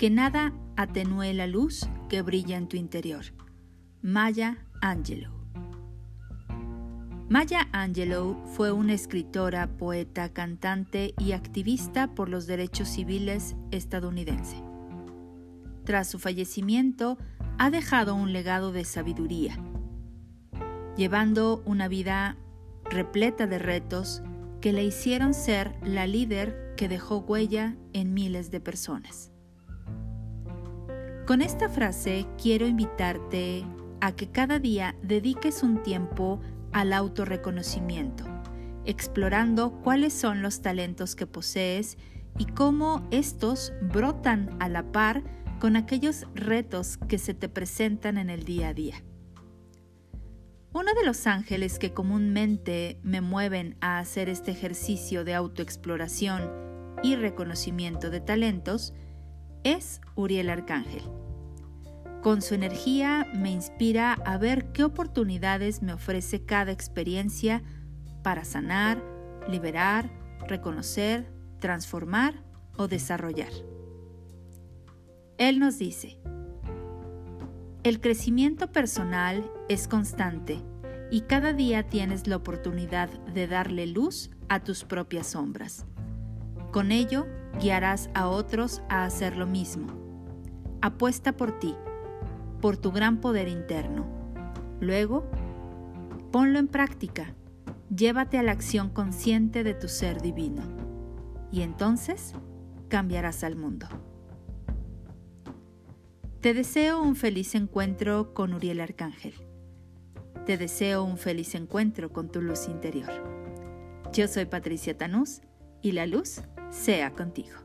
que nada atenúe la luz que brilla en tu interior. Maya Angelou. Maya Angelou fue una escritora, poeta, cantante y activista por los derechos civiles estadounidense. Tras su fallecimiento, ha dejado un legado de sabiduría, llevando una vida repleta de retos que le hicieron ser la líder que dejó huella en miles de personas. Con esta frase quiero invitarte a que cada día dediques un tiempo al autorreconocimiento, explorando cuáles son los talentos que posees y cómo estos brotan a la par con aquellos retos que se te presentan en el día a día. Uno de los ángeles que comúnmente me mueven a hacer este ejercicio de autoexploración y reconocimiento de talentos es Uriel Arcángel. Con su energía me inspira a ver qué oportunidades me ofrece cada experiencia para sanar, liberar, reconocer, transformar o desarrollar. Él nos dice, el crecimiento personal es constante y cada día tienes la oportunidad de darle luz a tus propias sombras. Con ello, guiarás a otros a hacer lo mismo. Apuesta por ti por tu gran poder interno. Luego, ponlo en práctica. Llévate a la acción consciente de tu ser divino. Y entonces cambiarás al mundo. Te deseo un feliz encuentro con Uriel Arcángel. Te deseo un feliz encuentro con tu luz interior. Yo soy Patricia Tanús y la luz sea contigo.